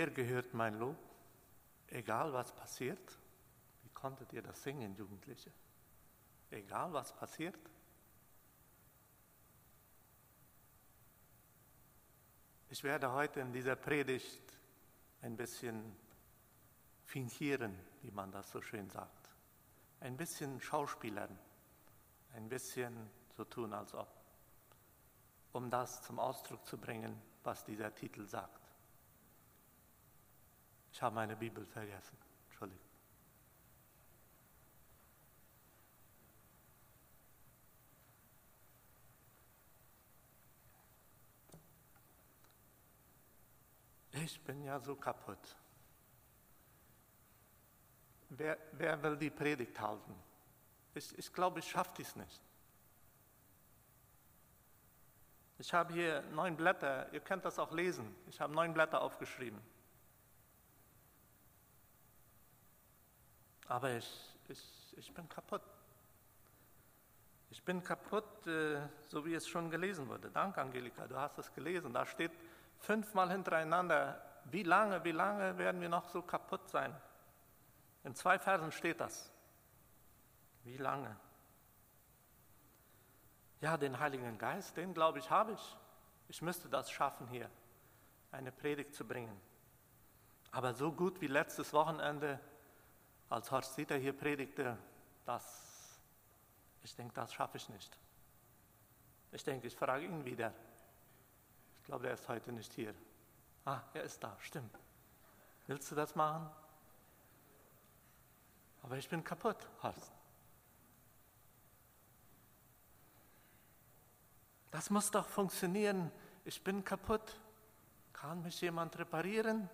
Dir gehört mein Lob, egal was passiert. Wie konntet ihr das singen, Jugendliche? Egal was passiert. Ich werde heute in dieser Predigt ein bisschen fingieren, wie man das so schön sagt. Ein bisschen schauspielern, ein bisschen so tun, als ob, um das zum Ausdruck zu bringen, was dieser Titel sagt. Ich habe meine Bibel vergessen. Entschuldigung. Ich bin ja so kaputt. Wer, wer will die Predigt halten? Ich, ich glaube, ich schaffe dies nicht. Ich habe hier neun Blätter, ihr könnt das auch lesen. Ich habe neun Blätter aufgeschrieben. Aber ich, ich, ich bin kaputt. Ich bin kaputt, äh, so wie es schon gelesen wurde. Danke, Angelika, du hast es gelesen. Da steht fünfmal hintereinander, wie lange, wie lange werden wir noch so kaputt sein? In zwei Versen steht das. Wie lange? Ja, den Heiligen Geist, den glaube ich, habe ich. Ich müsste das schaffen, hier eine Predigt zu bringen. Aber so gut wie letztes Wochenende, als Horst Dieter hier predigte, das, ich denke, das schaffe ich nicht. Ich denke, ich frage ihn wieder. Ich glaube, er ist heute nicht hier. Ah, er ist da, stimmt. Willst du das machen? Aber ich bin kaputt, Horst. Das muss doch funktionieren. Ich bin kaputt. Kann mich jemand reparieren?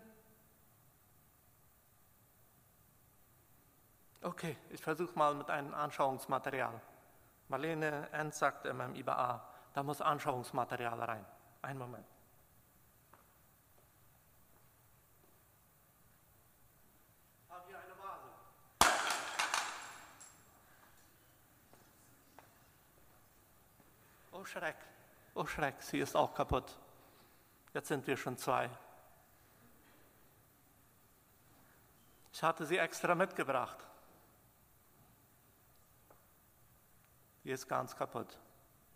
Okay, ich versuche mal mit einem Anschauungsmaterial. Marlene Enz sagt immer im IBA, da muss Anschauungsmaterial rein. Einen Moment. Schreck, oh Schreck, sie ist auch kaputt. Jetzt sind wir schon zwei. Ich hatte sie extra mitgebracht. Die ist ganz kaputt.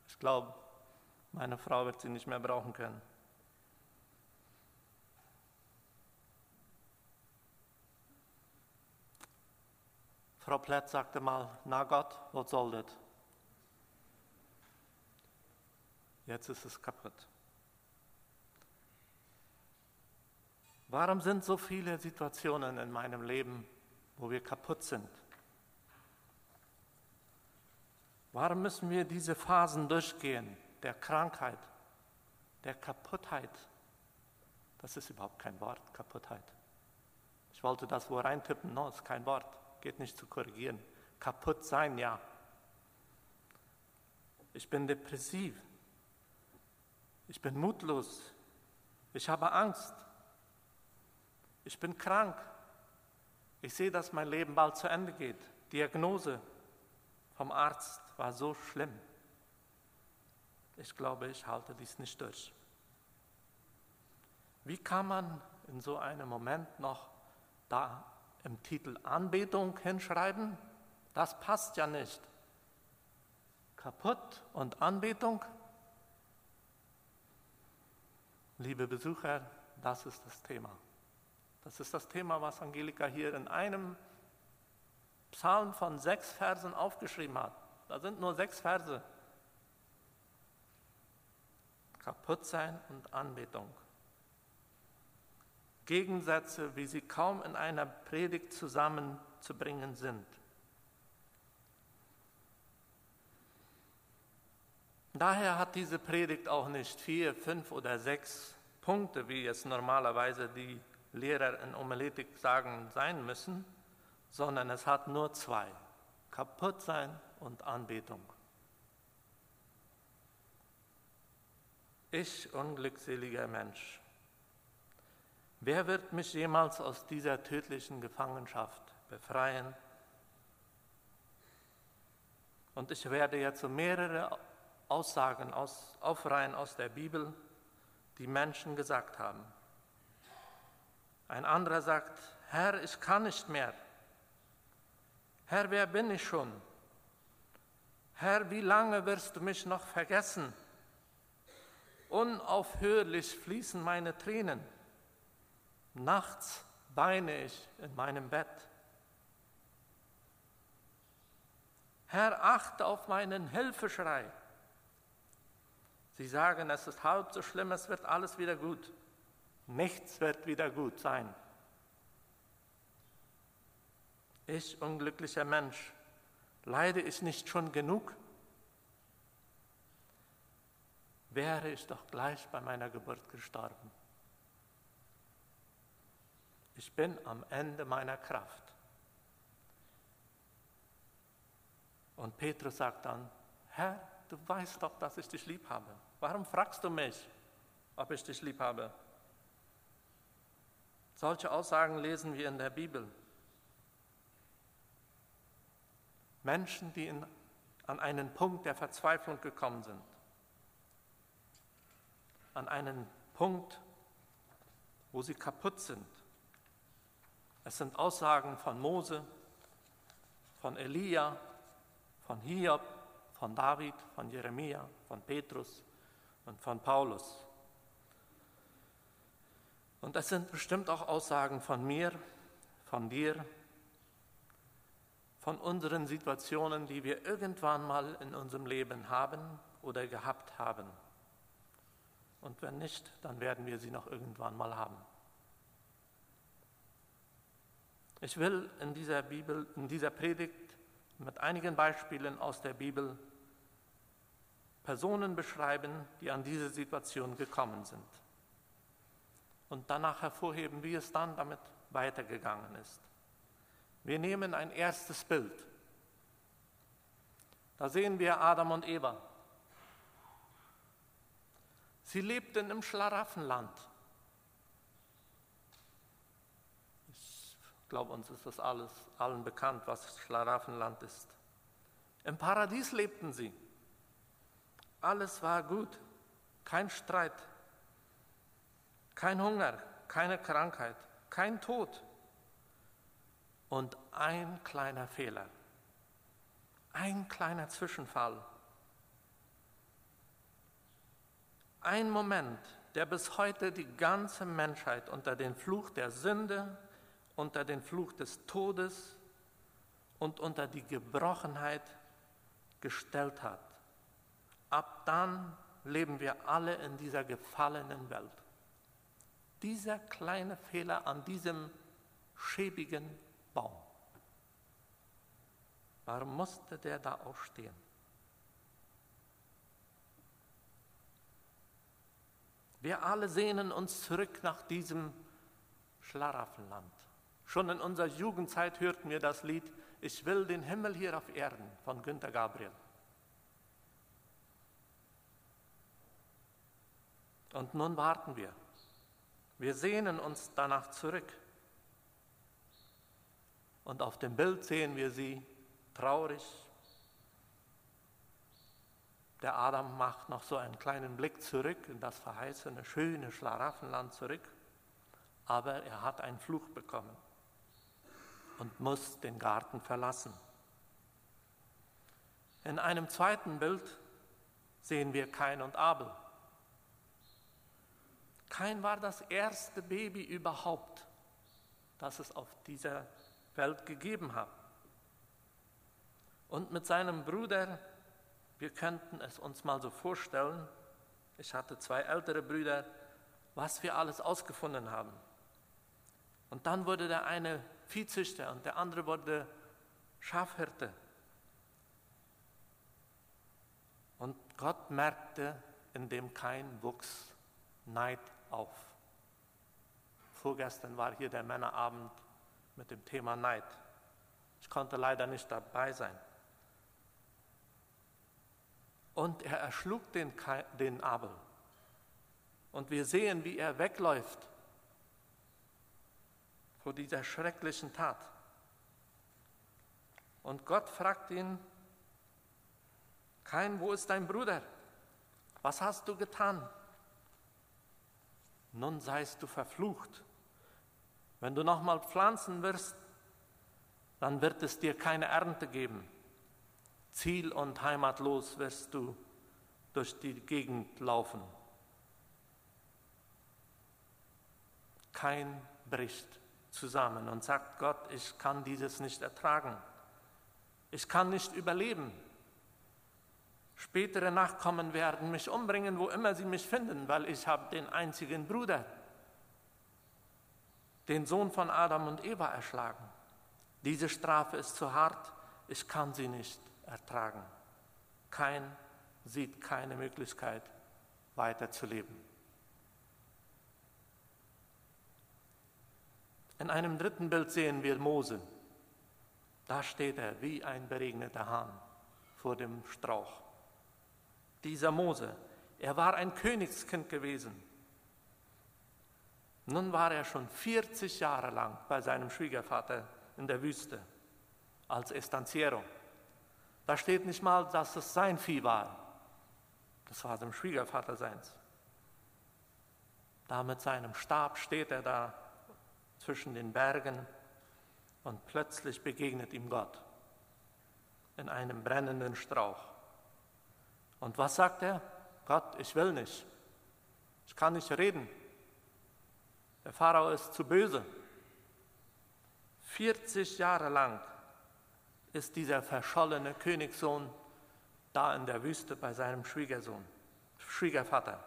Ich glaube, meine Frau wird sie nicht mehr brauchen können. Frau Plätz sagte mal, na Gott, was soll das? Jetzt ist es kaputt. Warum sind so viele Situationen in meinem Leben, wo wir kaputt sind? Warum müssen wir diese Phasen durchgehen, der Krankheit, der Kaputtheit? Das ist überhaupt kein Wort, Kaputtheit. Ich wollte das wo reintippen, no, ist kein Wort, geht nicht zu korrigieren. Kaputt sein, ja. Ich bin depressiv, ich bin mutlos. Ich habe Angst. Ich bin krank. Ich sehe, dass mein Leben bald zu Ende geht. Diagnose vom Arzt war so schlimm. Ich glaube, ich halte dies nicht durch. Wie kann man in so einem Moment noch da im Titel Anbetung hinschreiben? Das passt ja nicht. Kaputt und Anbetung? Liebe Besucher, das ist das Thema. Das ist das Thema, was Angelika hier in einem Psalm von sechs Versen aufgeschrieben hat. Da sind nur sechs Verse. Kaputtsein und Anbetung. Gegensätze, wie sie kaum in einer Predigt zusammenzubringen sind. Daher hat diese Predigt auch nicht vier, fünf oder sechs Punkte, wie es normalerweise die Lehrer in Homiletik sagen, sein müssen, sondern es hat nur zwei, Kaputtsein und Anbetung. Ich, unglückseliger Mensch, wer wird mich jemals aus dieser tödlichen Gefangenschaft befreien? Und ich werde jetzt so mehrere Aussagen aus, aufreihen aus der Bibel, die Menschen gesagt haben. Ein anderer sagt, Herr, ich kann nicht mehr. Herr, wer bin ich schon? Herr, wie lange wirst du mich noch vergessen? Unaufhörlich fließen meine Tränen. Nachts weine ich in meinem Bett. Herr, achte auf meinen Hilfeschrei. Sie sagen, es ist halb so schlimm, es wird alles wieder gut. Nichts wird wieder gut sein. Ich, unglücklicher Mensch, leide ich nicht schon genug? Wäre ich doch gleich bei meiner Geburt gestorben. Ich bin am Ende meiner Kraft. Und Petrus sagt dann, Herr, du weißt doch, dass ich dich lieb habe. Warum fragst du mich, ob ich dich lieb habe? Solche Aussagen lesen wir in der Bibel. Menschen, die in, an einen Punkt der Verzweiflung gekommen sind, an einen Punkt, wo sie kaputt sind. Es sind Aussagen von Mose, von Elia, von Hiob, von David, von Jeremia, von Petrus und von Paulus. Und es sind bestimmt auch Aussagen von mir, von dir, von unseren Situationen, die wir irgendwann mal in unserem Leben haben oder gehabt haben. Und wenn nicht, dann werden wir sie noch irgendwann mal haben. Ich will in dieser Bibel, in dieser Predigt mit einigen Beispielen aus der Bibel Personen beschreiben, die an diese Situation gekommen sind. Und danach hervorheben, wie es dann damit weitergegangen ist. Wir nehmen ein erstes Bild. Da sehen wir Adam und Eva. Sie lebten im Schlaraffenland. Ich glaube, uns ist das alles allen bekannt, was Schlaraffenland ist. Im Paradies lebten sie. Alles war gut, kein Streit, kein Hunger, keine Krankheit, kein Tod und ein kleiner Fehler, ein kleiner Zwischenfall, ein Moment, der bis heute die ganze Menschheit unter den Fluch der Sünde, unter den Fluch des Todes und unter die Gebrochenheit gestellt hat. Ab dann leben wir alle in dieser gefallenen Welt. Dieser kleine Fehler an diesem schäbigen Baum. Warum musste der da aufstehen? Wir alle sehnen uns zurück nach diesem Schlaraffenland. Schon in unserer Jugendzeit hörten wir das Lied Ich will den Himmel hier auf Erden von Günter Gabriel. Und nun warten wir. Wir sehnen uns danach zurück. Und auf dem Bild sehen wir sie traurig. Der Adam macht noch so einen kleinen Blick zurück in das verheißene, schöne Schlaraffenland zurück. Aber er hat einen Fluch bekommen und muss den Garten verlassen. In einem zweiten Bild sehen wir Kain und Abel. Kain war das erste Baby überhaupt, das es auf dieser Welt gegeben hat. Und mit seinem Bruder, wir könnten es uns mal so vorstellen, ich hatte zwei ältere Brüder, was wir alles ausgefunden haben. Und dann wurde der eine Viehzüchter und der andere wurde Schafhirte. Und Gott merkte in dem kein Wuchs Neid auf. Vorgestern war hier der Männerabend mit dem Thema Neid. Ich konnte leider nicht dabei sein. Und er erschlug den, den Abel. Und wir sehen, wie er wegläuft vor dieser schrecklichen Tat. Und Gott fragt ihn, Kein, wo ist dein Bruder? Was hast du getan? Nun seist du verflucht Wenn du nochmal pflanzen wirst, dann wird es dir keine Ernte geben. Ziel- und heimatlos wirst du durch die Gegend laufen. Kein bricht zusammen und sagt Gott, ich kann dieses nicht ertragen. Ich kann nicht überleben. Spätere Nachkommen werden mich umbringen, wo immer sie mich finden, weil ich habe den einzigen Bruder, den Sohn von Adam und Eva erschlagen. Diese Strafe ist zu hart, ich kann sie nicht ertragen. Kein sieht keine Möglichkeit, weiterzuleben. In einem dritten Bild sehen wir Mose. Da steht er wie ein beregneter Hahn vor dem Strauch. Dieser Mose, er war ein Königskind gewesen. Nun war er schon 40 Jahre lang bei seinem Schwiegervater in der Wüste als Estanciero. Da steht nicht mal, dass es sein Vieh war. Das war dem Schwiegervater seins. Da mit seinem Stab steht er da zwischen den Bergen und plötzlich begegnet ihm Gott in einem brennenden Strauch. Und was sagt er? Gott, ich will nicht. Ich kann nicht reden. Der Pharao ist zu böse. 40 Jahre lang ist dieser verschollene Königssohn da in der Wüste bei seinem Schwiegersohn, Schwiegervater.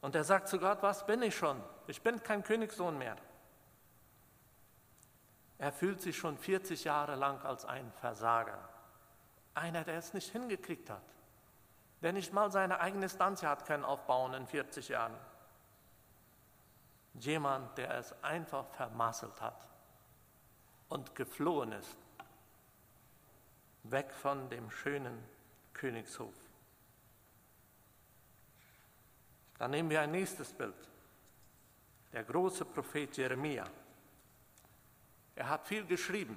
Und er sagt zu Gott, was bin ich schon? Ich bin kein Königssohn mehr. Er fühlt sich schon 40 Jahre lang als ein Versager. Einer, der es nicht hingekriegt hat. Der nicht mal seine eigene Stanze hat können aufbauen in 40 Jahren. Jemand, der es einfach vermasselt hat und geflohen ist, weg von dem schönen Königshof. Dann nehmen wir ein nächstes Bild. Der große Prophet Jeremia. Er hat viel geschrieben.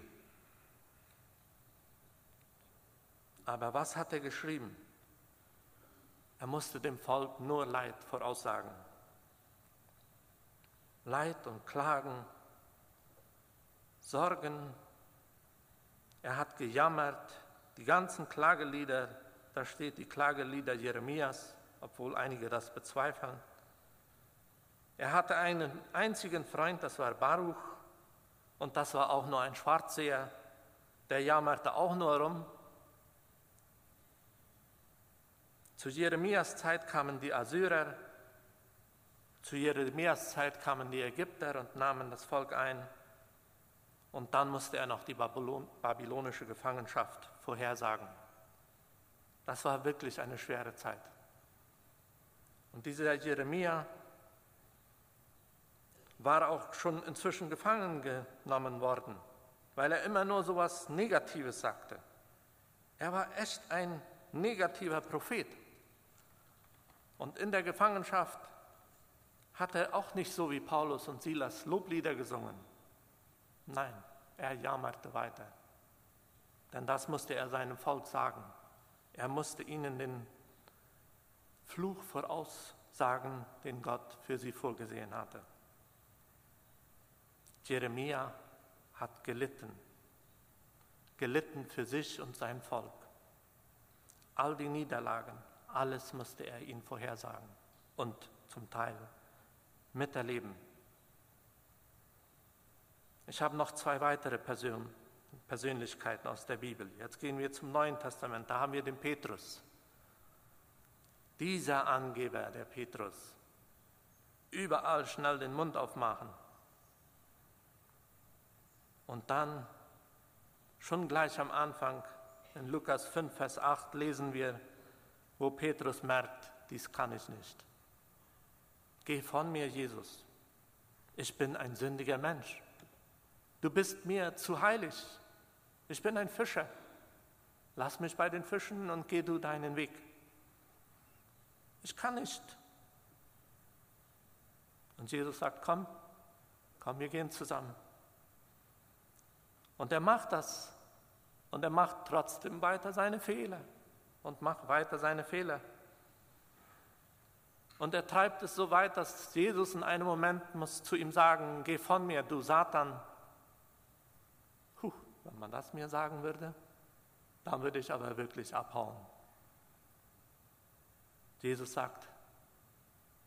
Aber was hat er geschrieben? Er musste dem Volk nur Leid voraussagen. Leid und Klagen, Sorgen. Er hat gejammert, die ganzen Klagelieder, da steht die Klagelieder Jeremias, obwohl einige das bezweifeln. Er hatte einen einzigen Freund, das war Baruch, und das war auch nur ein Schwarzseher, der jammerte auch nur rum. Zu Jeremias Zeit kamen die Assyrer, zu Jeremias Zeit kamen die Ägypter und nahmen das Volk ein. Und dann musste er noch die babylonische Gefangenschaft vorhersagen. Das war wirklich eine schwere Zeit. Und dieser Jeremia war auch schon inzwischen gefangen genommen worden, weil er immer nur so etwas Negatives sagte. Er war echt ein negativer Prophet. Und in der Gefangenschaft hat er auch nicht so wie Paulus und Silas Loblieder gesungen. Nein, er jammerte weiter. Denn das musste er seinem Volk sagen. Er musste ihnen den Fluch voraussagen, den Gott für sie vorgesehen hatte. Jeremia hat gelitten, gelitten für sich und sein Volk. All die Niederlagen, alles musste er ihnen vorhersagen und zum Teil miterleben. Ich habe noch zwei weitere Persön Persönlichkeiten aus der Bibel. Jetzt gehen wir zum Neuen Testament. Da haben wir den Petrus. Dieser Angeber, der Petrus, überall schnell den Mund aufmachen, und dann, schon gleich am Anfang, in Lukas 5, Vers 8 lesen wir, wo Petrus merkt, dies kann ich nicht. Geh von mir, Jesus. Ich bin ein sündiger Mensch. Du bist mir zu heilig. Ich bin ein Fischer. Lass mich bei den Fischen und geh du deinen Weg. Ich kann nicht. Und Jesus sagt, komm, komm, wir gehen zusammen. Und er macht das. Und er macht trotzdem weiter seine Fehler und macht weiter seine Fehler. Und er treibt es so weit, dass Jesus in einem Moment muss zu ihm sagen, geh von mir, du Satan. Puh, wenn man das mir sagen würde, dann würde ich aber wirklich abhauen. Jesus sagt,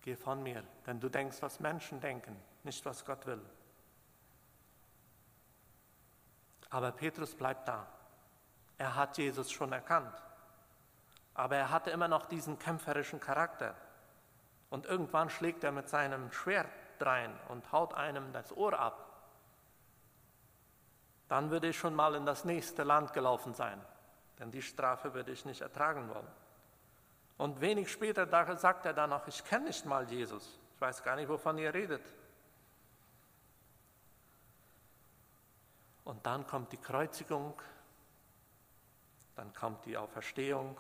geh von mir, denn du denkst, was Menschen denken, nicht was Gott will. Aber Petrus bleibt da. Er hat Jesus schon erkannt. Aber er hatte immer noch diesen kämpferischen Charakter. Und irgendwann schlägt er mit seinem Schwert drein und haut einem das Ohr ab. Dann würde ich schon mal in das nächste Land gelaufen sein, denn die Strafe würde ich nicht ertragen wollen. Und wenig später sagt er dann noch, ich kenne nicht mal Jesus. Ich weiß gar nicht, wovon ihr redet. Und dann kommt die Kreuzigung, dann kommt die Auferstehung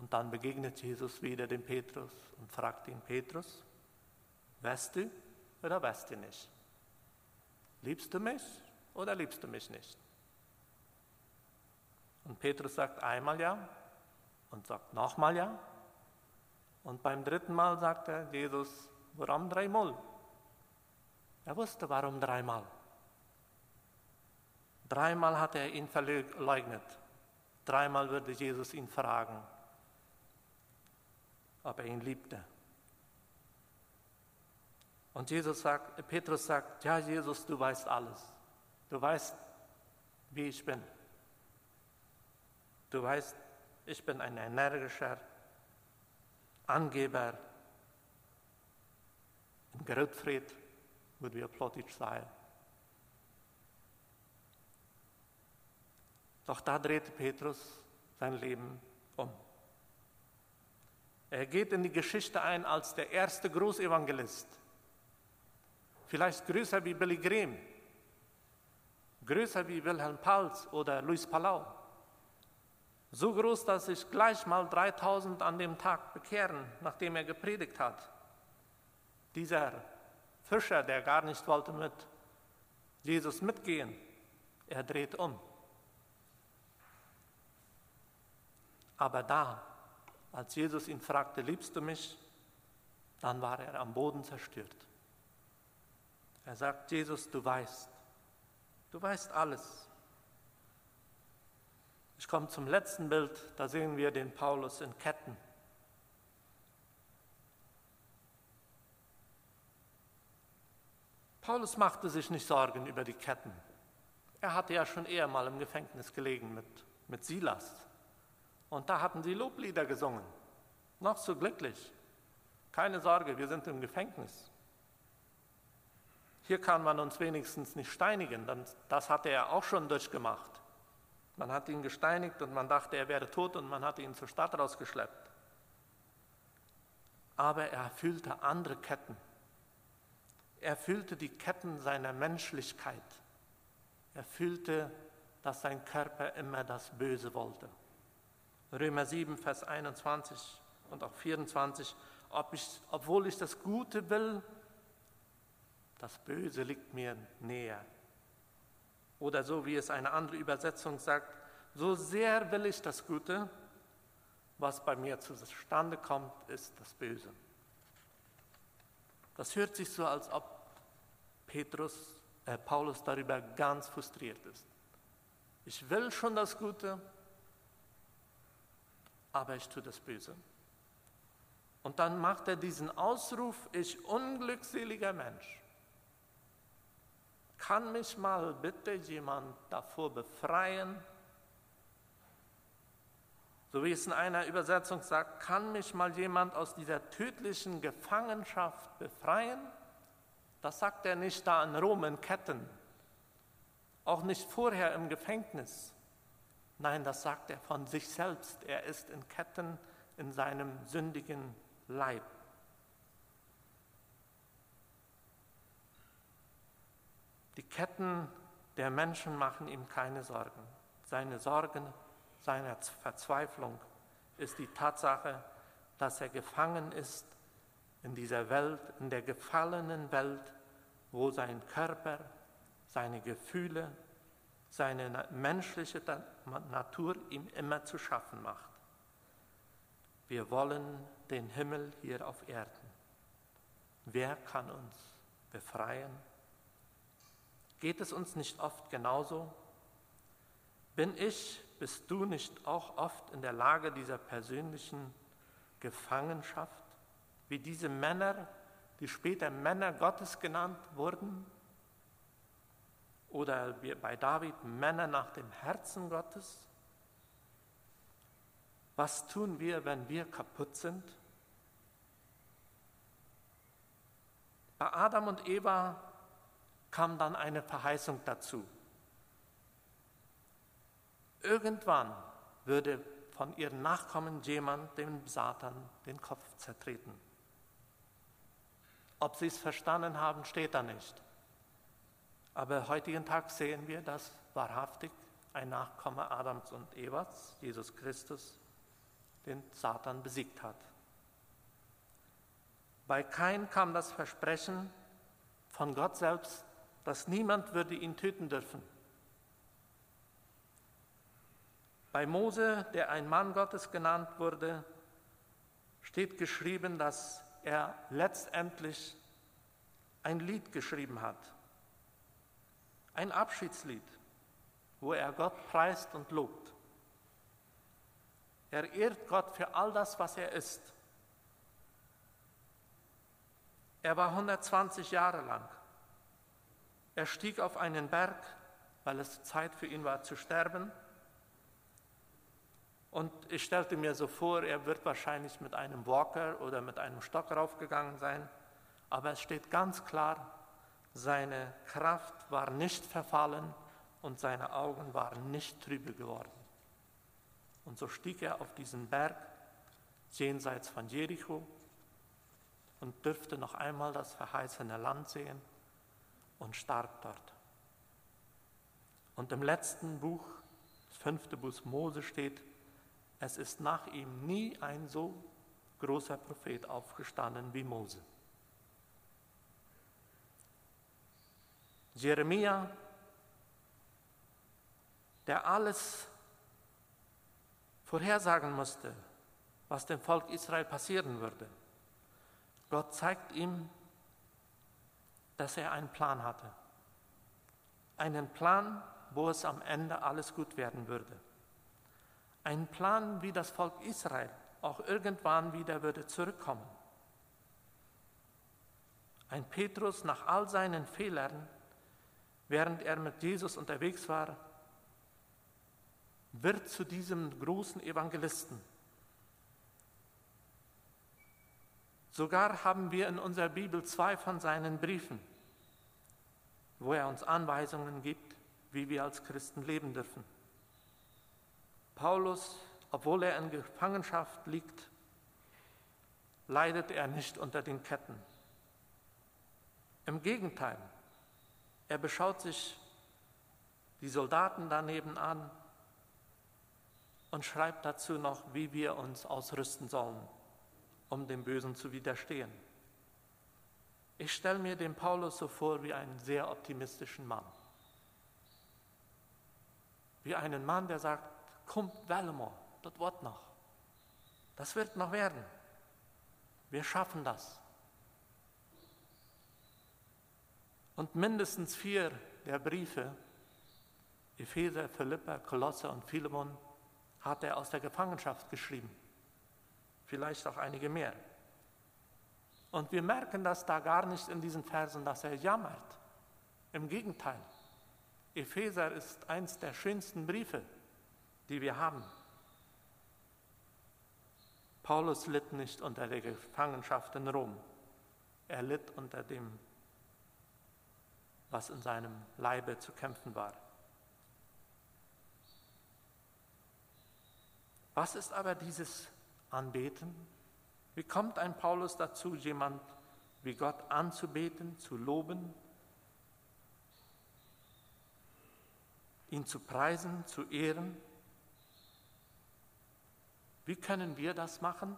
und dann begegnet Jesus wieder dem Petrus und fragt ihn, Petrus, weißt du oder weißt du nicht? Liebst du mich oder liebst du mich nicht? Und Petrus sagt einmal ja und sagt nochmal ja. Und beim dritten Mal sagt er, Jesus, warum dreimal? Er wusste, warum dreimal. Dreimal hat er ihn verleugnet. Dreimal würde Jesus ihn fragen, ob er ihn liebte. Und Jesus sagt, Petrus sagt, ja Jesus, du weißt alles. Du weißt, wie ich bin. Du weißt, ich bin ein energischer Angeber. In Gerutfried würde wir plötzlich sein. Doch da drehte Petrus sein Leben um. Er geht in die Geschichte ein als der erste Großevangelist. Vielleicht größer wie Billy Graham, größer wie Wilhelm Pals oder Luis Palau. So groß, dass sich gleich mal 3000 an dem Tag bekehren, nachdem er gepredigt hat. Dieser Fischer, der gar nicht wollte mit Jesus mitgehen, er dreht um. Aber da, als Jesus ihn fragte, liebst du mich? Dann war er am Boden zerstört. Er sagt, Jesus, du weißt, du weißt alles. Ich komme zum letzten Bild, da sehen wir den Paulus in Ketten. Paulus machte sich nicht Sorgen über die Ketten. Er hatte ja schon eher mal im Gefängnis gelegen mit, mit Silas. Und da hatten sie Loblieder gesungen. Noch so glücklich. Keine Sorge, wir sind im Gefängnis. Hier kann man uns wenigstens nicht steinigen, denn das hatte er auch schon durchgemacht. Man hat ihn gesteinigt und man dachte, er wäre tot und man hat ihn zur Stadt rausgeschleppt. Aber er fühlte andere Ketten. Er fühlte die Ketten seiner Menschlichkeit. Er fühlte, dass sein Körper immer das Böse wollte. Römer 7, Vers 21 und auch 24, ob ich, obwohl ich das Gute will, das Böse liegt mir näher. Oder so wie es eine andere Übersetzung sagt, so sehr will ich das Gute, was bei mir zustande kommt, ist das Böse. Das hört sich so, als ob Petrus, äh, Paulus darüber ganz frustriert ist. Ich will schon das Gute, aber ich tue das Böse. Und dann macht er diesen Ausruf, ich unglückseliger Mensch. Kann mich mal bitte jemand davor befreien? So wie es in einer Übersetzung sagt, kann mich mal jemand aus dieser tödlichen Gefangenschaft befreien? Das sagt er nicht da in Rom in Ketten, auch nicht vorher im Gefängnis. Nein, das sagt er von sich selbst. Er ist in Ketten in seinem sündigen Leib. Die Ketten der Menschen machen ihm keine Sorgen. Seine Sorgen, seine Verzweiflung ist die Tatsache, dass er gefangen ist in dieser Welt, in der gefallenen Welt, wo sein Körper, seine Gefühle, seine menschliche Natur ihm immer zu schaffen macht. wir wollen den Himmel hier auf Erden. Wer kann uns befreien? Geht es uns nicht oft genauso? Bin ich, bist du nicht auch oft in der Lage dieser persönlichen Gefangenschaft, wie diese Männer, die später Männer Gottes genannt wurden? Oder bei David Männer nach dem Herzen Gottes? Was tun wir, wenn wir kaputt sind? Bei Adam und Eva kam dann eine Verheißung dazu. Irgendwann würde von ihren Nachkommen jemand dem Satan den Kopf zertreten. Ob sie es verstanden haben, steht da nicht. Aber heutigen Tag sehen wir, dass wahrhaftig ein Nachkomme Adams und Evas, Jesus Christus, den Satan besiegt hat. Bei Kain kam das Versprechen von Gott selbst, dass niemand würde ihn töten dürfen. Bei Mose, der ein Mann Gottes genannt wurde, steht geschrieben, dass er letztendlich ein Lied geschrieben hat. Ein Abschiedslied, wo er Gott preist und lobt. Er ehrt Gott für all das, was er ist. Er war 120 Jahre lang. Er stieg auf einen Berg, weil es Zeit für ihn war zu sterben. Und ich stellte mir so vor, er wird wahrscheinlich mit einem Walker oder mit einem Stock raufgegangen sein. Aber es steht ganz klar, seine Kraft war nicht verfallen und seine Augen waren nicht trübe geworden. Und so stieg er auf diesen Berg jenseits von Jericho und dürfte noch einmal das verheißene Land sehen und starb dort. Und im letzten Buch, das fünfte Buch Mose steht, es ist nach ihm nie ein so großer Prophet aufgestanden wie Mose. Jeremia, der alles vorhersagen musste, was dem Volk Israel passieren würde. Gott zeigt ihm, dass er einen Plan hatte. Einen Plan, wo es am Ende alles gut werden würde. Ein Plan, wie das Volk Israel auch irgendwann wieder würde zurückkommen. Ein Petrus nach all seinen Fehlern, während er mit Jesus unterwegs war, wird zu diesem großen Evangelisten. Sogar haben wir in unserer Bibel zwei von seinen Briefen, wo er uns Anweisungen gibt, wie wir als Christen leben dürfen. Paulus, obwohl er in Gefangenschaft liegt, leidet er nicht unter den Ketten. Im Gegenteil, er beschaut sich die Soldaten daneben an und schreibt dazu noch, wie wir uns ausrüsten sollen, um dem Bösen zu widerstehen. Ich stelle mir den Paulus so vor wie einen sehr optimistischen Mann. Wie einen Mann, der sagt, kommt Wellemor, das wird noch. Das wird noch werden. Wir schaffen das. Und mindestens vier der Briefe, Epheser, Philippa, Kolosser und Philemon, hat er aus der Gefangenschaft geschrieben. Vielleicht auch einige mehr. Und wir merken das da gar nicht in diesen Versen, dass er jammert. Im Gegenteil. Epheser ist eins der schönsten Briefe, die wir haben. Paulus litt nicht unter der Gefangenschaft in Rom. Er litt unter dem, was in seinem Leibe zu kämpfen war. Was ist aber dieses Anbeten? Wie kommt ein Paulus dazu, jemand wie Gott anzubeten, zu loben, ihn zu preisen, zu ehren? Wie können wir das machen,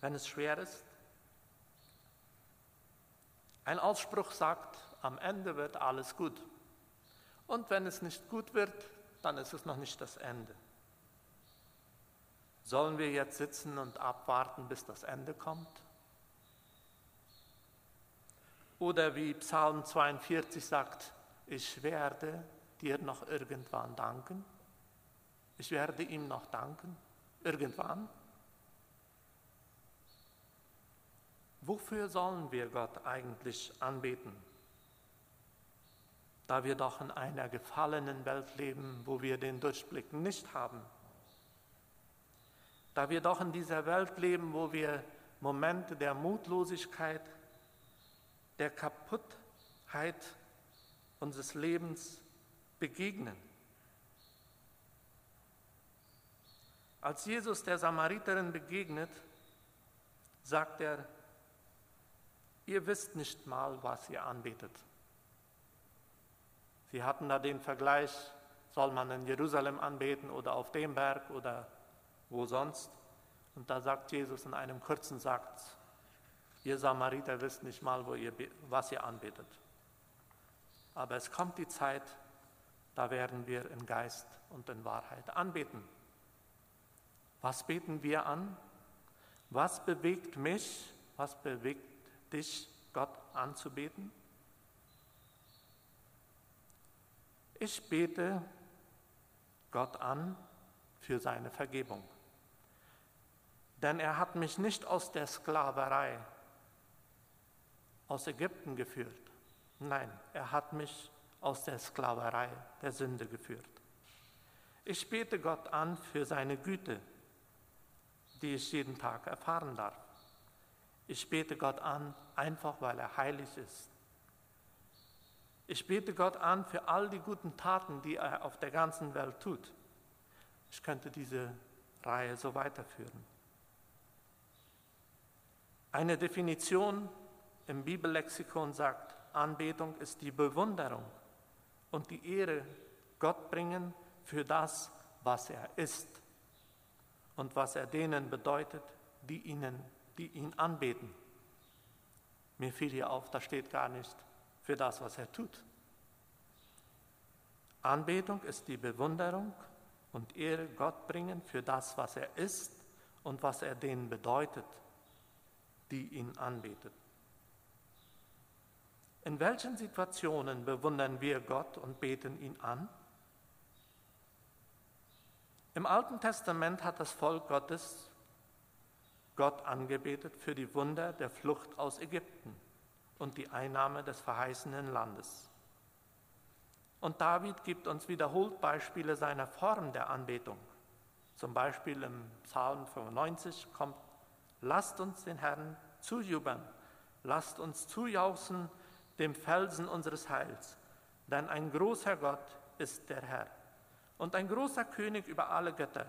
wenn es schwer ist? Ein Ausspruch sagt, am Ende wird alles gut. Und wenn es nicht gut wird, dann ist es noch nicht das Ende. Sollen wir jetzt sitzen und abwarten, bis das Ende kommt? Oder wie Psalm 42 sagt, ich werde dir noch irgendwann danken. Ich werde ihm noch danken. Irgendwann. Wofür sollen wir Gott eigentlich anbeten? Da wir doch in einer gefallenen Welt leben, wo wir den Durchblick nicht haben. Da wir doch in dieser Welt leben, wo wir Momente der Mutlosigkeit, der Kaputtheit unseres Lebens begegnen. Als Jesus der Samariterin begegnet, sagt er, ihr wisst nicht mal, was ihr anbetet. Sie hatten da den Vergleich, soll man in Jerusalem anbeten oder auf dem Berg oder wo sonst. Und da sagt Jesus in einem kurzen Satz, ihr Samariter wisst nicht mal, wo ihr, was ihr anbetet. Aber es kommt die Zeit, da werden wir in Geist und in Wahrheit anbeten. Was beten wir an? Was bewegt mich, was bewegt dich, Gott anzubeten? Ich bete Gott an für seine Vergebung. Denn er hat mich nicht aus der Sklaverei aus Ägypten geführt. Nein, er hat mich aus der Sklaverei der Sünde geführt. Ich bete Gott an für seine Güte, die ich jeden Tag erfahren darf. Ich bete Gott an, einfach weil er heilig ist. Ich bete Gott an für all die guten Taten, die er auf der ganzen Welt tut. Ich könnte diese Reihe so weiterführen. Eine Definition im Bibellexikon sagt, Anbetung ist die Bewunderung und die Ehre Gott bringen für das, was er ist und was er denen bedeutet, die, ihnen, die ihn anbeten. Mir fiel hier auf, da steht gar nicht für das, was er tut. Anbetung ist die Bewunderung und Ehre Gott bringen für das, was er ist und was er denen bedeutet die ihn anbetet. In welchen Situationen bewundern wir Gott und beten ihn an? Im Alten Testament hat das Volk Gottes Gott angebetet für die Wunder der Flucht aus Ägypten und die Einnahme des verheißenen Landes. Und David gibt uns wiederholt Beispiele seiner Form der Anbetung. Zum Beispiel im Psalm 95 kommt Lasst uns den Herrn zujubeln, lasst uns zujauchzen dem Felsen unseres Heils, denn ein großer Gott ist der Herr und ein großer König über alle Götter.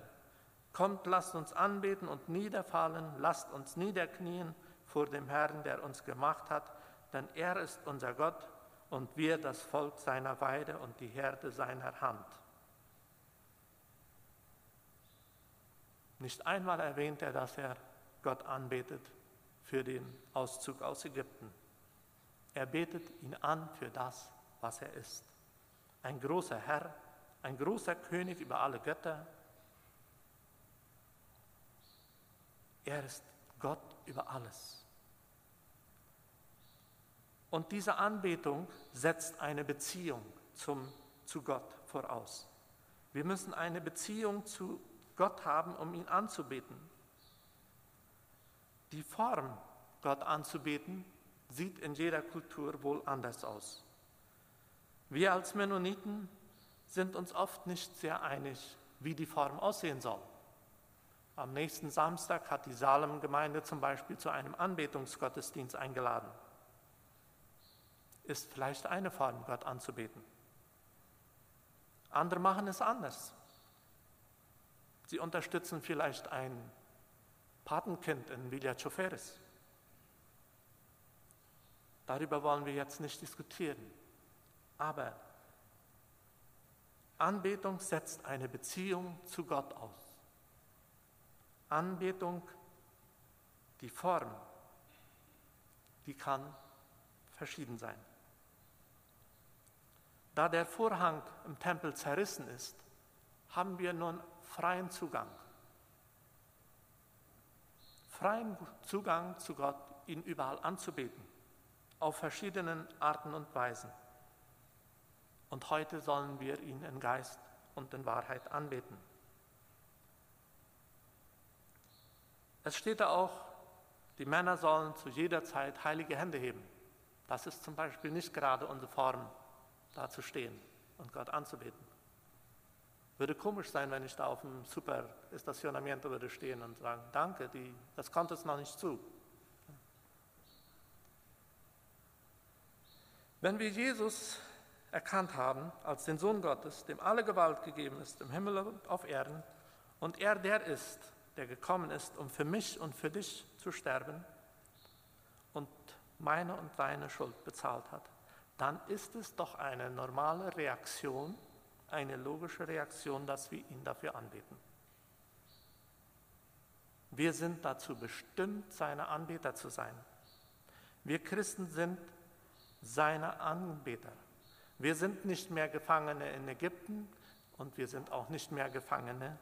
Kommt, lasst uns anbeten und niederfallen, lasst uns niederknien vor dem Herrn, der uns gemacht hat, denn er ist unser Gott und wir das Volk seiner Weide und die Herde seiner Hand. Nicht einmal erwähnt er, dass er Gott anbetet für den Auszug aus Ägypten. Er betet ihn an für das, was er ist. Ein großer Herr, ein großer König über alle Götter. Er ist Gott über alles. Und diese Anbetung setzt eine Beziehung zum, zu Gott voraus. Wir müssen eine Beziehung zu Gott haben, um ihn anzubeten. Die Form, Gott anzubeten, sieht in jeder Kultur wohl anders aus. Wir als Mennoniten sind uns oft nicht sehr einig, wie die Form aussehen soll. Am nächsten Samstag hat die Salem-Gemeinde zum Beispiel zu einem Anbetungsgottesdienst eingeladen. Ist vielleicht eine Form, Gott anzubeten. Andere machen es anders. Sie unterstützen vielleicht ein Patenkind in Villa Choferes. Darüber wollen wir jetzt nicht diskutieren. Aber Anbetung setzt eine Beziehung zu Gott aus. Anbetung, die Form, die kann verschieden sein. Da der Vorhang im Tempel zerrissen ist, haben wir nun freien Zugang freien Zugang zu Gott, ihn überall anzubeten, auf verschiedenen Arten und Weisen. Und heute sollen wir ihn in Geist und in Wahrheit anbeten. Es steht da auch, die Männer sollen zu jeder Zeit heilige Hände heben. Das ist zum Beispiel nicht gerade unsere Form, da zu stehen und Gott anzubeten. Würde komisch sein, wenn ich da auf dem Super Estacionamiento würde stehen und sagen, danke, die, das kommt es noch nicht zu. Wenn wir Jesus erkannt haben als den Sohn Gottes, dem alle Gewalt gegeben ist, im Himmel und auf Erden, und er der ist, der gekommen ist, um für mich und für dich zu sterben und meine und deine Schuld bezahlt hat, dann ist es doch eine normale Reaktion, eine logische Reaktion, dass wir ihn dafür anbeten. Wir sind dazu bestimmt, seine Anbeter zu sein. Wir Christen sind seine Anbeter. Wir sind nicht mehr Gefangene in Ägypten und wir sind auch nicht mehr Gefangene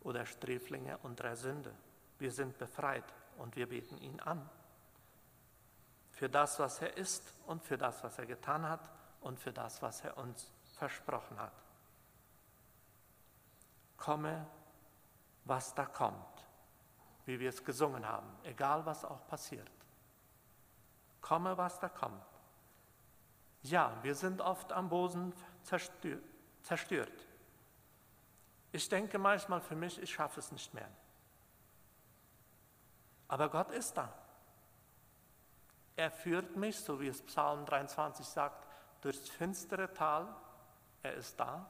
oder Sträflinge unserer Sünde. Wir sind befreit und wir beten ihn an. Für das, was er ist und für das, was er getan hat und für das, was er uns versprochen hat. Komme, was da kommt, wie wir es gesungen haben, egal was auch passiert. Komme, was da kommt. Ja, wir sind oft am Boden zerstört. Ich denke manchmal für mich, ich schaffe es nicht mehr. Aber Gott ist da. Er führt mich, so wie es Psalm 23 sagt, durchs finstere Tal. Er ist da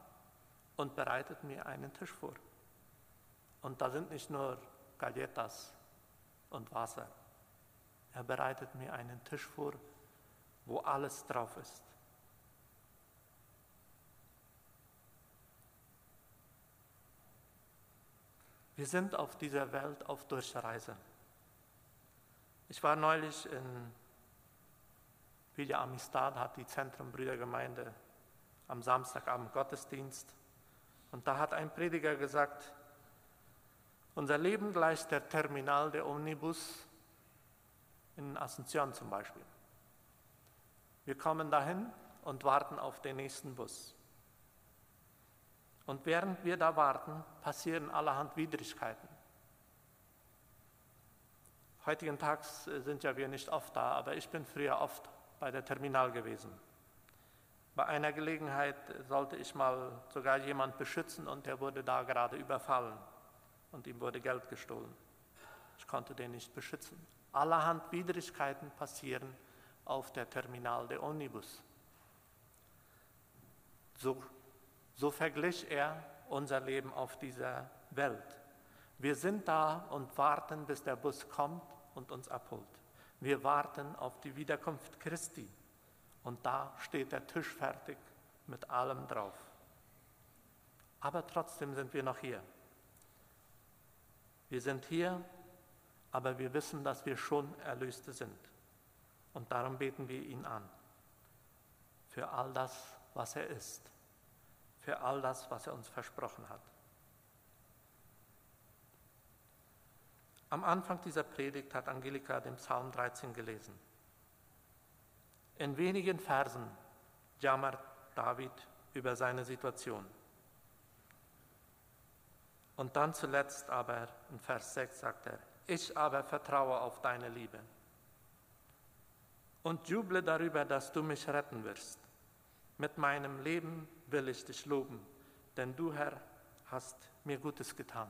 und bereitet mir einen Tisch vor. Und da sind nicht nur Galletas und Wasser. Er bereitet mir einen Tisch vor, wo alles drauf ist. Wir sind auf dieser Welt auf Durchreise. Ich war neulich in Villa Amistad, hat die Zentrumbrüdergemeinde am Samstagabend Gottesdienst. Und da hat ein Prediger gesagt, unser Leben gleicht der Terminal der Omnibus in Asunción zum Beispiel. Wir kommen dahin und warten auf den nächsten Bus. Und während wir da warten, passieren allerhand Widrigkeiten. Heutigen Tags äh, sind ja wir nicht oft da, aber ich bin früher oft bei der Terminal gewesen. Bei einer Gelegenheit sollte ich mal sogar jemand beschützen und der wurde da gerade überfallen und ihm wurde Geld gestohlen. Ich konnte den nicht beschützen. Allerhand Widrigkeiten passieren auf der Terminal der Omnibus. So so verglich er unser Leben auf dieser Welt. Wir sind da und warten, bis der Bus kommt und uns abholt. Wir warten auf die Wiederkunft Christi. Und da steht der Tisch fertig mit allem drauf. Aber trotzdem sind wir noch hier. Wir sind hier, aber wir wissen, dass wir schon Erlöste sind. Und darum beten wir ihn an. Für all das, was er ist für all das, was er uns versprochen hat. Am Anfang dieser Predigt hat Angelika den Psalm 13 gelesen. In wenigen Versen jammert David über seine Situation. Und dann zuletzt aber in Vers 6 sagt er, ich aber vertraue auf deine Liebe und juble darüber, dass du mich retten wirst. Mit meinem Leben will ich dich loben, denn du, Herr, hast mir Gutes getan.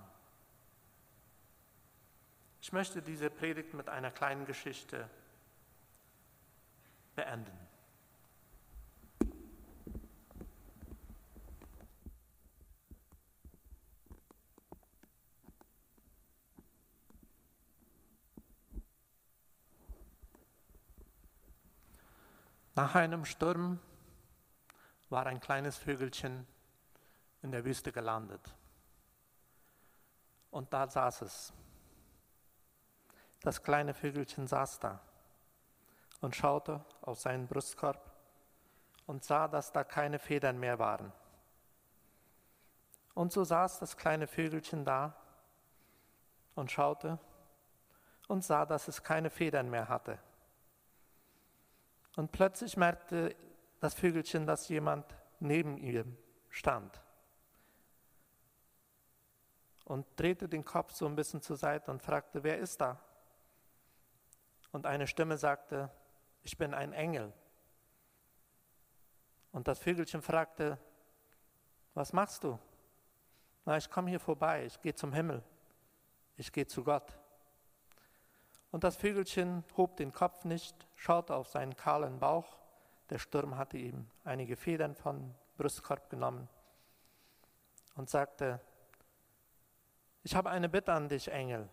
Ich möchte diese Predigt mit einer kleinen Geschichte beenden. Nach einem Sturm war ein kleines Vögelchen in der Wüste gelandet. Und da saß es. Das kleine Vögelchen saß da und schaute auf seinen Brustkorb und sah, dass da keine Federn mehr waren. Und so saß das kleine Vögelchen da und schaute und sah, dass es keine Federn mehr hatte. Und plötzlich merkte das Vögelchen, dass jemand neben ihm stand. Und drehte den Kopf so ein bisschen zur Seite und fragte, wer ist da? Und eine Stimme sagte, ich bin ein Engel. Und das Vögelchen fragte, was machst du? Na, ich komme hier vorbei, ich gehe zum Himmel, ich gehe zu Gott. Und das Vögelchen hob den Kopf nicht, schaute auf seinen kahlen Bauch. Der Sturm hatte ihm einige Federn vom Brustkorb genommen und sagte, ich habe eine Bitte an dich, Engel.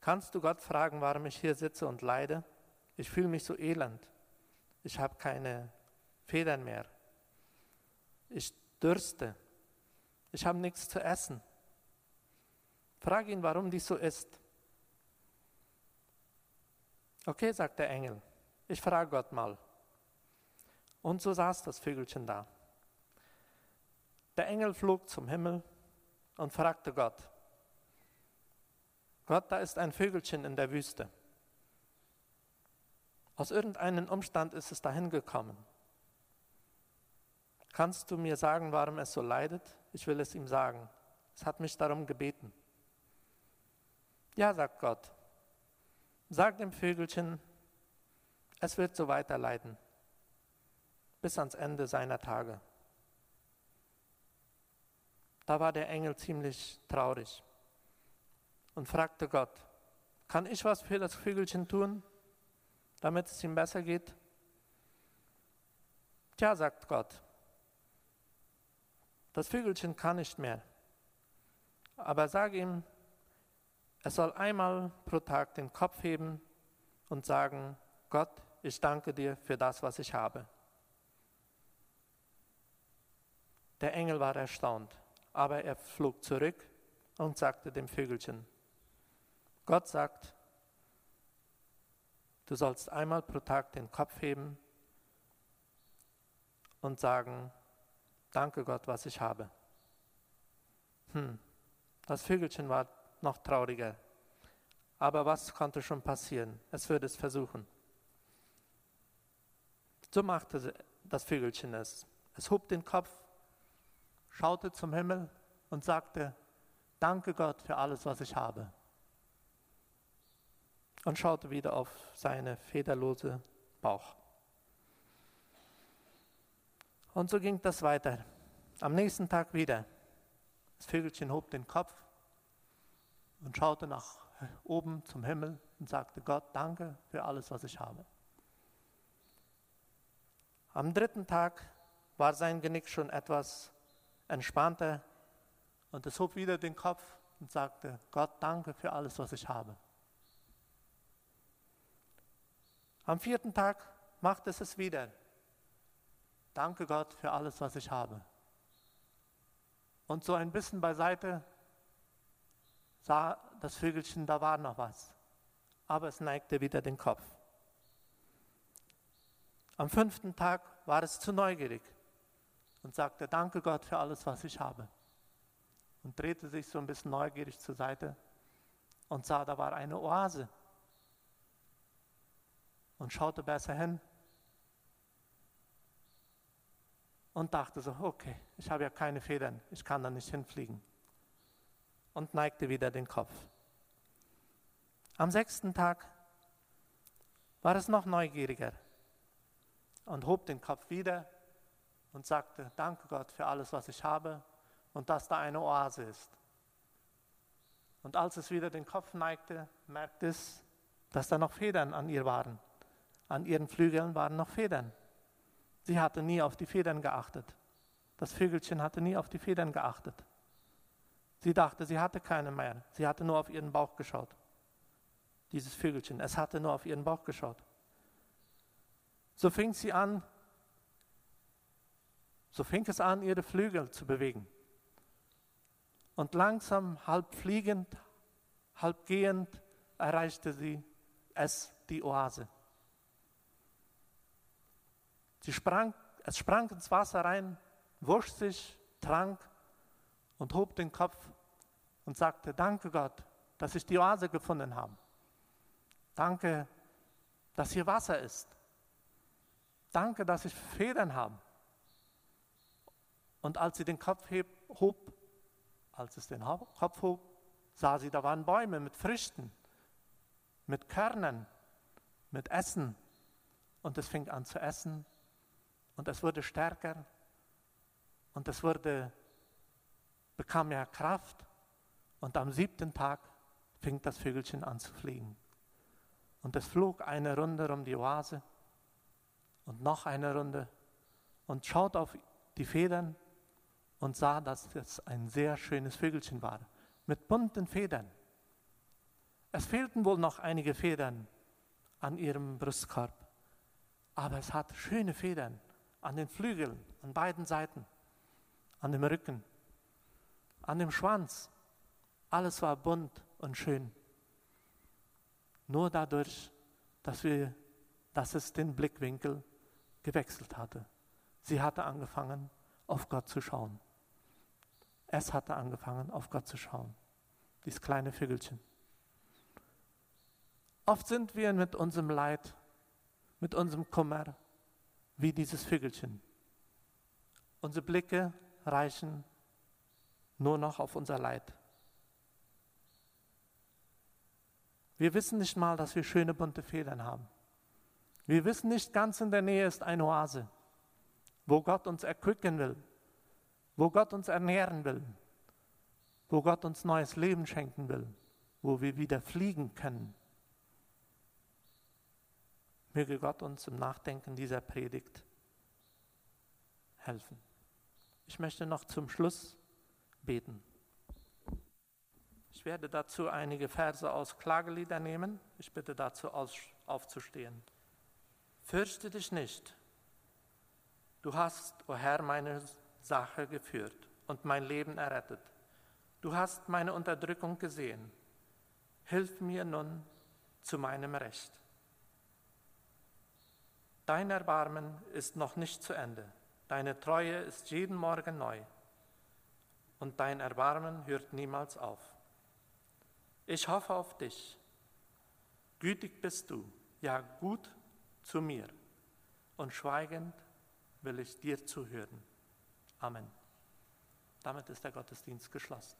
Kannst du Gott fragen, warum ich hier sitze und leide? Ich fühle mich so elend. Ich habe keine Federn mehr. Ich dürste. Ich habe nichts zu essen. Frag ihn, warum dies so ist. Okay, sagt der Engel, ich frage Gott mal. Und so saß das Vögelchen da. Der Engel flog zum Himmel und fragte Gott, Gott, da ist ein Vögelchen in der Wüste. Aus irgendeinem Umstand ist es dahin gekommen. Kannst du mir sagen, warum es so leidet? Ich will es ihm sagen. Es hat mich darum gebeten. Ja, sagt Gott. Sag dem Vögelchen, es wird so weiterleiden, bis ans Ende seiner Tage. Da war der Engel ziemlich traurig und fragte Gott, kann ich was für das Vögelchen tun, damit es ihm besser geht? Tja, sagt Gott, das Vögelchen kann nicht mehr, aber sag ihm, er soll einmal pro Tag den Kopf heben und sagen, Gott, ich danke dir für das, was ich habe. Der Engel war erstaunt, aber er flog zurück und sagte dem Vögelchen, Gott sagt, du sollst einmal pro Tag den Kopf heben und sagen, danke Gott, was ich habe. Hm, das Vögelchen war noch trauriger. Aber was konnte schon passieren? Es würde es versuchen. So machte das Vögelchen es. Es hob den Kopf, schaute zum Himmel und sagte, danke Gott für alles, was ich habe. Und schaute wieder auf seine federlose Bauch. Und so ging das weiter. Am nächsten Tag wieder. Das Vögelchen hob den Kopf, und schaute nach oben zum Himmel und sagte, Gott, danke für alles, was ich habe. Am dritten Tag war sein Genick schon etwas entspannter und es hob wieder den Kopf und sagte, Gott, danke für alles, was ich habe. Am vierten Tag machte es es wieder. Danke Gott für alles, was ich habe. Und so ein bisschen beiseite sah das Vögelchen, da war noch was. Aber es neigte wieder den Kopf. Am fünften Tag war es zu neugierig und sagte, danke Gott für alles, was ich habe. Und drehte sich so ein bisschen neugierig zur Seite und sah, da war eine Oase. Und schaute besser hin und dachte so, okay, ich habe ja keine Federn, ich kann da nicht hinfliegen und neigte wieder den Kopf. Am sechsten Tag war es noch neugieriger und hob den Kopf wieder und sagte, danke Gott für alles, was ich habe und dass da eine Oase ist. Und als es wieder den Kopf neigte, merkte es, dass da noch Federn an ihr waren. An ihren Flügeln waren noch Federn. Sie hatte nie auf die Federn geachtet. Das Vögelchen hatte nie auf die Federn geachtet. Sie dachte, sie hatte keine mehr. Sie hatte nur auf ihren Bauch geschaut. Dieses Vögelchen, es hatte nur auf ihren Bauch geschaut. So fing sie an, so fing es an, ihre Flügel zu bewegen. Und langsam, halb fliegend, halb gehend, erreichte sie es, die Oase. Sie sprang, es sprang ins Wasser rein, wusch sich, trank und hob den Kopf und sagte, danke Gott dass ich die Oase gefunden habe. Danke, dass hier Wasser ist. Danke, dass ich Federn habe. Und als sie den Kopf hob, als es den Kopf hob, sah sie, da waren Bäume mit Früchten, mit Körnern, mit Essen. Und es fing an zu essen und es wurde stärker und es wurde, bekam mehr Kraft. Und am siebten Tag fing das Vögelchen an zu fliegen. Und es flog eine Runde um die Oase und noch eine Runde und schaut auf die Federn und sah, dass es ein sehr schönes Vögelchen war, mit bunten Federn. Es fehlten wohl noch einige Federn an ihrem Brustkorb, aber es hat schöne Federn an den Flügeln, an beiden Seiten, an dem Rücken, an dem Schwanz. Alles war bunt und schön. Nur dadurch, dass, wir, dass es den Blickwinkel gewechselt hatte. Sie hatte angefangen, auf Gott zu schauen. Es hatte angefangen, auf Gott zu schauen. Dieses kleine Vögelchen. Oft sind wir mit unserem Leid, mit unserem Kummer wie dieses Vögelchen. Unsere Blicke reichen nur noch auf unser Leid. Wir wissen nicht mal, dass wir schöne bunte Federn haben. Wir wissen nicht, ganz in der Nähe ist eine Oase, wo Gott uns erquicken will, wo Gott uns ernähren will, wo Gott uns neues Leben schenken will, wo wir wieder fliegen können. Möge Gott uns im Nachdenken dieser Predigt helfen. Ich möchte noch zum Schluss beten. Ich werde dazu einige Verse aus Klagelieder nehmen. Ich bitte dazu aufzustehen. Fürchte dich nicht. Du hast, o oh Herr, meine Sache geführt und mein Leben errettet. Du hast meine Unterdrückung gesehen. Hilf mir nun zu meinem Recht. Dein Erbarmen ist noch nicht zu Ende. Deine Treue ist jeden Morgen neu. Und dein Erbarmen hört niemals auf. Ich hoffe auf dich. Gütig bist du, ja gut zu mir. Und schweigend will ich dir zuhören. Amen. Damit ist der Gottesdienst geschlossen.